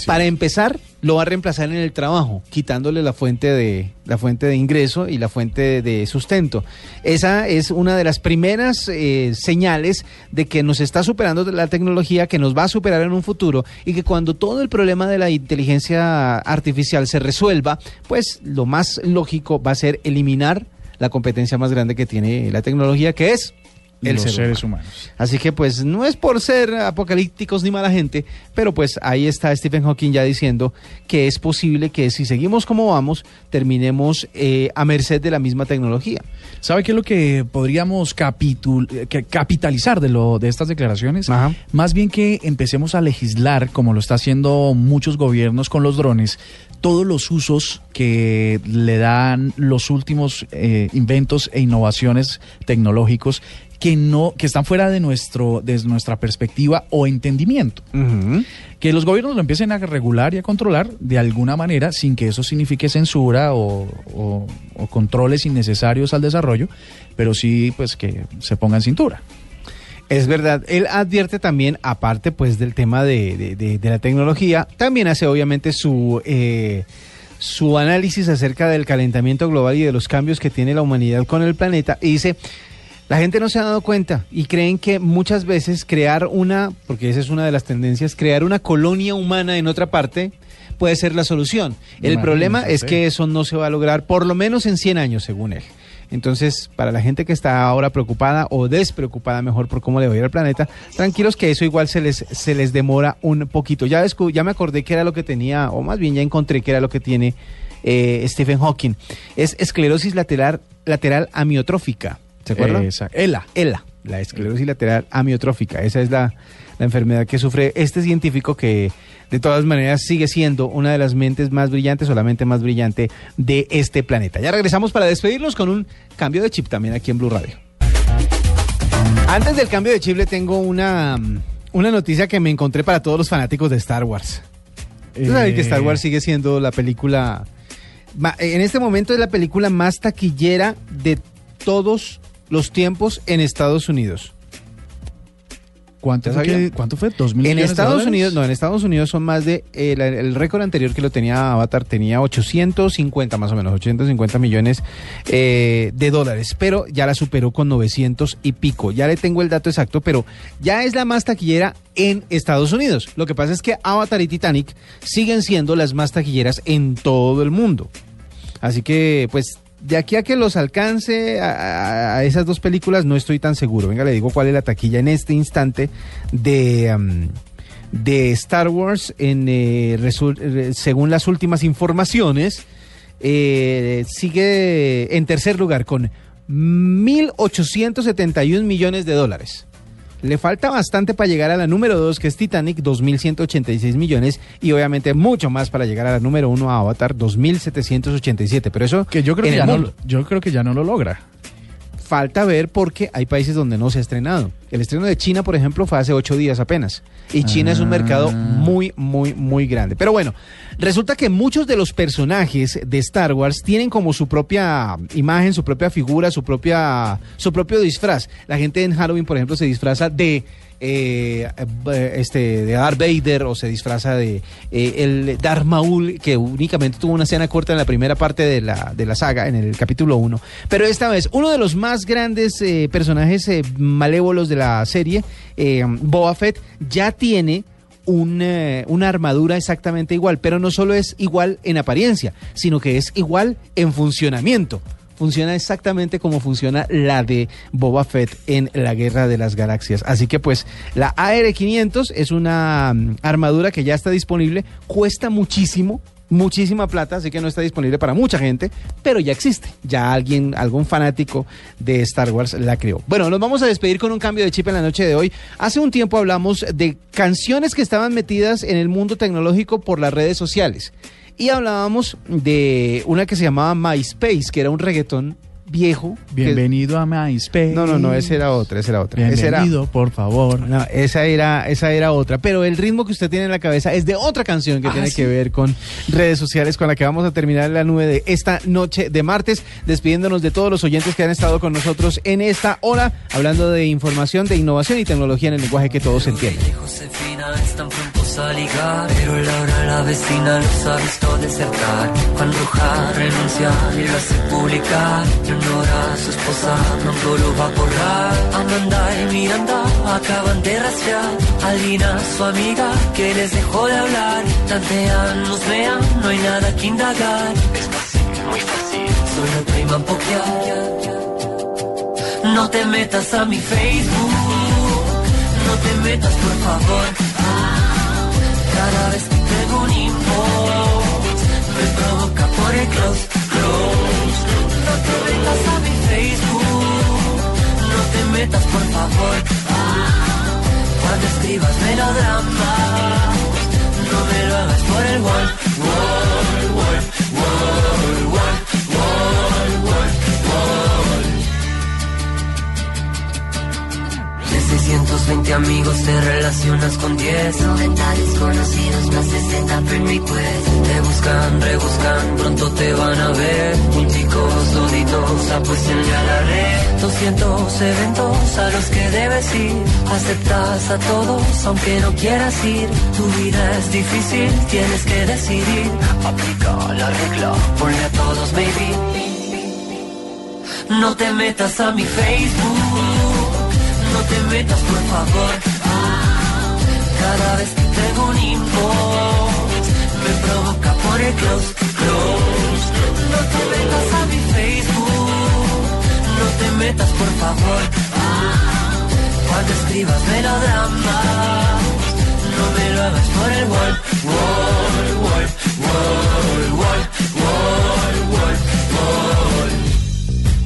Para empezar, lo va a reemplazar en el trabajo, quitándole la fuente de la fuente de ingreso y la fuente de sustento. Esa es una de las primeras eh, señales de que nos está superando la tecnología, que nos va a superar en un futuro y que cuando todo el problema de la inteligencia artificial se resuelva, pues lo más lógico va a ser eliminar la competencia más grande que tiene la tecnología, que es el los ser seres humano. humanos. Así que pues no es por ser apocalípticos ni mala gente, pero pues ahí está Stephen Hawking ya diciendo que es posible que si seguimos como vamos, terminemos eh, a merced de la misma tecnología. ¿Sabe qué es lo que podríamos que- capitalizar de, lo, de estas declaraciones? Ajá. Más bien que empecemos a legislar, como lo está haciendo muchos gobiernos con los drones, todos los usos que le dan los últimos eh, inventos e innovaciones tecnológicos que no que están fuera de nuestro de nuestra perspectiva o entendimiento. Que los gobiernos lo empiecen a regular y a controlar de alguna manera sin que eso signifique censura o, o- o controles innecesarios al desarrollo, pero sí pues que se pongan cintura. Es verdad, él advierte también, aparte pues del tema de, de- de- de la tecnología, también hace obviamente su, eh, su análisis acerca del calentamiento global y de los cambios que tiene la humanidad con el planeta y dice, la gente no se ha dado cuenta y creen que muchas veces crear una, porque esa es una de las tendencias, crear una colonia humana en otra parte puede ser la solución. El problema es que eso no se va a lograr por lo menos en 100 años, según él. Entonces, para la gente que está ahora preocupada o despreocupada mejor por cómo le va a ir al planeta, tranquilos que eso igual se les, se les demora un poquito. Ya, ya me acordé que era lo que tenía, o más bien ya encontré que era lo que tiene eh, Stephen Hawking. Es esclerosis lateral, lateral amiotrófica. ¿Se acuerdan? Esa- ELA. ELA, la esclerosis lateral amiotrófica. Esa es la, la enfermedad que sufre este científico que de todas maneras sigue siendo una de las mentes más brillantes o la mente más brillante de este planeta. Ya regresamos para despedirnos con un cambio de chip también aquí en Blue Radio. Antes del cambio de chip le tengo una, una noticia que me encontré para todos los fanáticos de Star Wars. Sabe que Star Eh, Wars sigue siendo la película. En este momento es la película más taquillera de todos los tiempos en Estados Unidos. ¿Cuánto que- ¿Cuánto fue? ¿Dos mil En de Estados? Unidos, no, en Estados Unidos son más de. eh, la- el récord anterior que lo tenía Avatar tenía 850 más o menos, 850 millones eh, de dólares, pero ya la superó con 900 y pico. Ya le tengo el dato exacto, pero ya es la más taquillera en Estados Unidos. Lo que pasa es que Avatar y Titanic siguen siendo las más taquilleras en todo el mundo. Así que, pues, de aquí a que los alcance a, esas dos películas, no estoy tan seguro. Venga, le digo cuál es la taquilla en este instante de, am, de Star Wars. En, eh, según las últimas informaciones, eh, sigue en tercer lugar con 1.871 millones de dólares. Le falta bastante para llegar a la número 2, que es Titanic, 2.186 millones, y obviamente mucho más para llegar a la número 1, Avatar, 2.787. Pero eso Que yo creo que, ya no, yo creo que ya no lo logra. Falta ver porque hay países donde no se ha estrenado. El estreno de China, por ejemplo, fue hace ocho días apenas. Y China es un mercado muy, muy, muy grande. Pero bueno, resulta que muchos de los personajes de Star Wars tienen como su propia imagen, su propia figura, su propia, su propio disfraz. La gente en Halloween, por ejemplo, se disfraza de eh, eh, este de Darth Vader o se disfraza de eh, el Darth Maul que únicamente tuvo una escena corta en la primera parte de la, de la saga en el capítulo 1 pero esta vez uno de los más grandes eh, personajes malévolos de la serie Boba Fett ya tiene un, una armadura exactamente igual, pero no solo es igual en apariencia, sino que es igual en funcionamiento. Funciona exactamente como funciona la de Boba Fett en la Guerra de las Galaxias. Así que pues la AR-500 es una mm, armadura que ya está disponible, cuesta muchísimo, muchísima plata, así que no está disponible para mucha gente, pero ya existe. Ya alguien, algún fanático de Star Wars la creó. Bueno, nos vamos a despedir con un cambio de chip en la noche de hoy. Hace un tiempo hablamos de canciones que estaban metidas en el mundo tecnológico por las redes sociales. Y hablábamos de una que se llamaba MySpace, que era un reggaetón viejo. que- Bienvenido a MySpace. No, no, no, esa era otra, esa era otra. Era- Bienvenido, por favor. no, esa era, esa era otra. Pero el ritmo que usted tiene en la cabeza es de otra canción que Ah, tiene ¿sí? que ver con redes sociales, con la que vamos a terminar la nube de esta noche de martes, despidiéndonos de todos los oyentes que han estado con nosotros en esta hora, hablando de información, de innovación y tecnología en el lenguaje que todos entienden. A ligar, pero Laura la vecina los ha visto desertar. Juan Roja renuncia y lo hace publicar. Y honora a su esposa, pronto lo va a borrar. Amanda y Miranda acaban de rastrear. Alina, su amiga, que les dejó de hablar. Tantean, nos vean, no hay nada que indagar. Es fácil, muy fácil, solo priman pokear. No te metas a mi Facebook, no te metas por favor. Cada vez tengo un inbox, me provoca por el close, close. No te metas a mi Facebook, no te metas por favor. Ah, cuando escribas melodramas, no me lo hagas por el wall, wall, wall, wall, wall, 320 amigos, te relacionas con 10 90 desconocidos, más 60 per request Te buscan, rebuscan, pronto te van a ver. Punticos, solitos, apuestenle a la red. 200 eventos a los que debes ir. Aceptas a todos, aunque no quieras ir. Tu vida es difícil, tienes que decidir. Aplica la regla, ponle a todos maybe No te metas a mi Facebook no te metas por favor. Cada vez que tengo un inbox, me provoca por el close, close. No te metas a mi Facebook, no te metas por favor. Ah, cuando escribas melodramas, no me lo hagas por el wall, wall, wall, wall, wall, wall, wall, wall.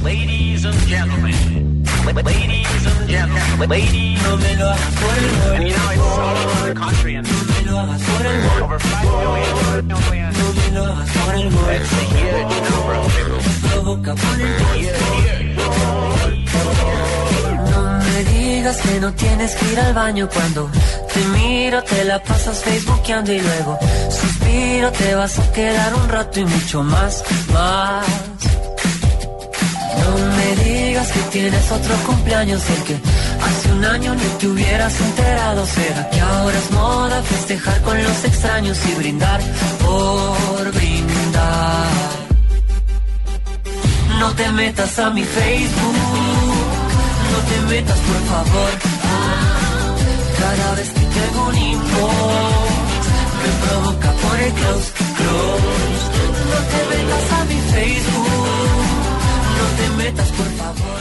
Ladies and gentlemen, ladies and gentlemen, ladies. No me lo hagas por el wall. And you know, it's all over the country and No me lo hagas por el wall. over 5 million, million. No me lo hagas por el wall. It's a huge number of people. provoca por el No me digas que no tienes que ir al baño cuando te miro, te la pasas facebookeando y luego suspiro, te vas a quedar un rato y mucho más, más. No me digas que tienes otro cumpleaños el que hace un año ni te hubieras enterado. ¿Será que ahora es moda festejar con los extraños y brindar por brindar? No te metas a mi Facebook, no te metas por favor. Cada vez que tengo un inbox, me provoca por el close, close. No te metas a mi Facebook, te metas, por favor.